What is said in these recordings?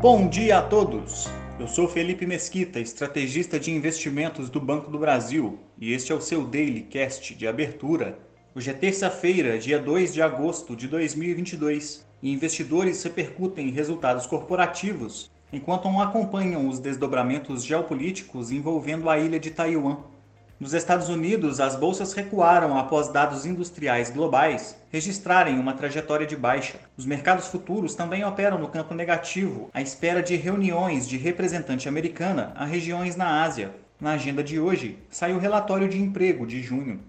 Bom dia a todos! Eu sou Felipe Mesquita, estrategista de investimentos do Banco do Brasil, e este é o seu Daily Cast de abertura. Hoje é terça-feira, dia 2 de agosto de 2022, e investidores repercutem resultados corporativos enquanto acompanham os desdobramentos geopolíticos envolvendo a ilha de Taiwan. Nos Estados Unidos, as bolsas recuaram após dados industriais globais registrarem uma trajetória de baixa. Os mercados futuros também operam no campo negativo, à espera de reuniões de representante americana a regiões na Ásia. Na agenda de hoje, sai o relatório de emprego de junho.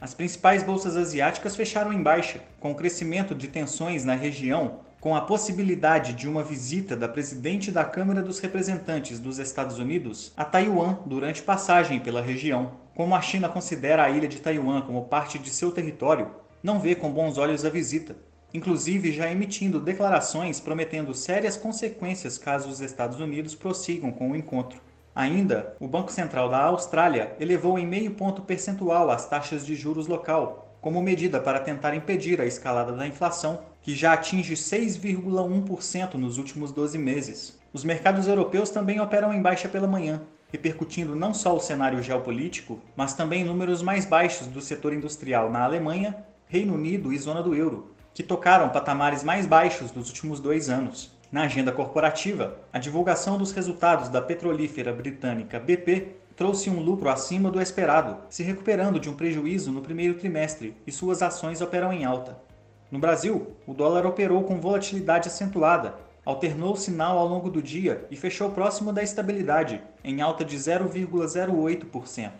As principais bolsas asiáticas fecharam em baixa, com o crescimento de tensões na região com a possibilidade de uma visita da presidente da Câmara dos Representantes dos Estados Unidos a Taiwan durante passagem pela região. Como a China considera a ilha de Taiwan como parte de seu território, não vê com bons olhos a visita, inclusive já emitindo declarações prometendo sérias consequências caso os Estados Unidos prossigam com o encontro. Ainda, o Banco Central da Austrália elevou em meio ponto percentual as taxas de juros local, como medida para tentar impedir a escalada da inflação, que já atinge 6,1% nos últimos 12 meses. Os mercados europeus também operam em baixa pela manhã, repercutindo não só o cenário geopolítico, mas também números mais baixos do setor industrial na Alemanha, Reino Unido e zona do euro, que tocaram patamares mais baixos nos últimos dois anos. Na agenda corporativa, a divulgação dos resultados da petrolífera britânica BP trouxe um lucro acima do esperado, se recuperando de um prejuízo no primeiro trimestre e suas ações operam em alta. No Brasil, o dólar operou com volatilidade acentuada, alternou o sinal ao longo do dia e fechou próximo da estabilidade, em alta de 0,08%.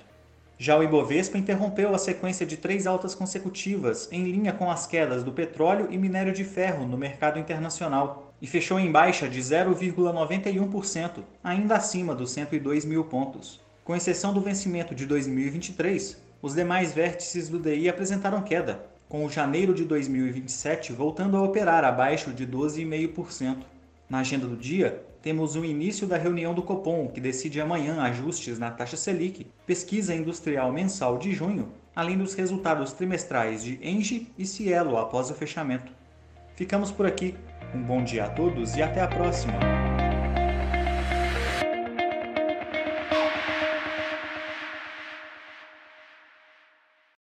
Já o Ibovespa interrompeu a sequência de três altas consecutivas, em linha com as quedas do petróleo e minério de ferro no mercado internacional, e fechou em baixa de 0,91%, ainda acima dos 102 mil pontos. Com exceção do vencimento de 2023, os demais vértices do DI apresentaram queda, com o janeiro de 2027 voltando a operar abaixo de 12,5%. Na agenda do dia, temos o início da reunião do Copom, que decide amanhã ajustes na taxa Selic, pesquisa industrial mensal de junho, além dos resultados trimestrais de Engie e Cielo após o fechamento. Ficamos por aqui. Um bom dia a todos e até a próxima!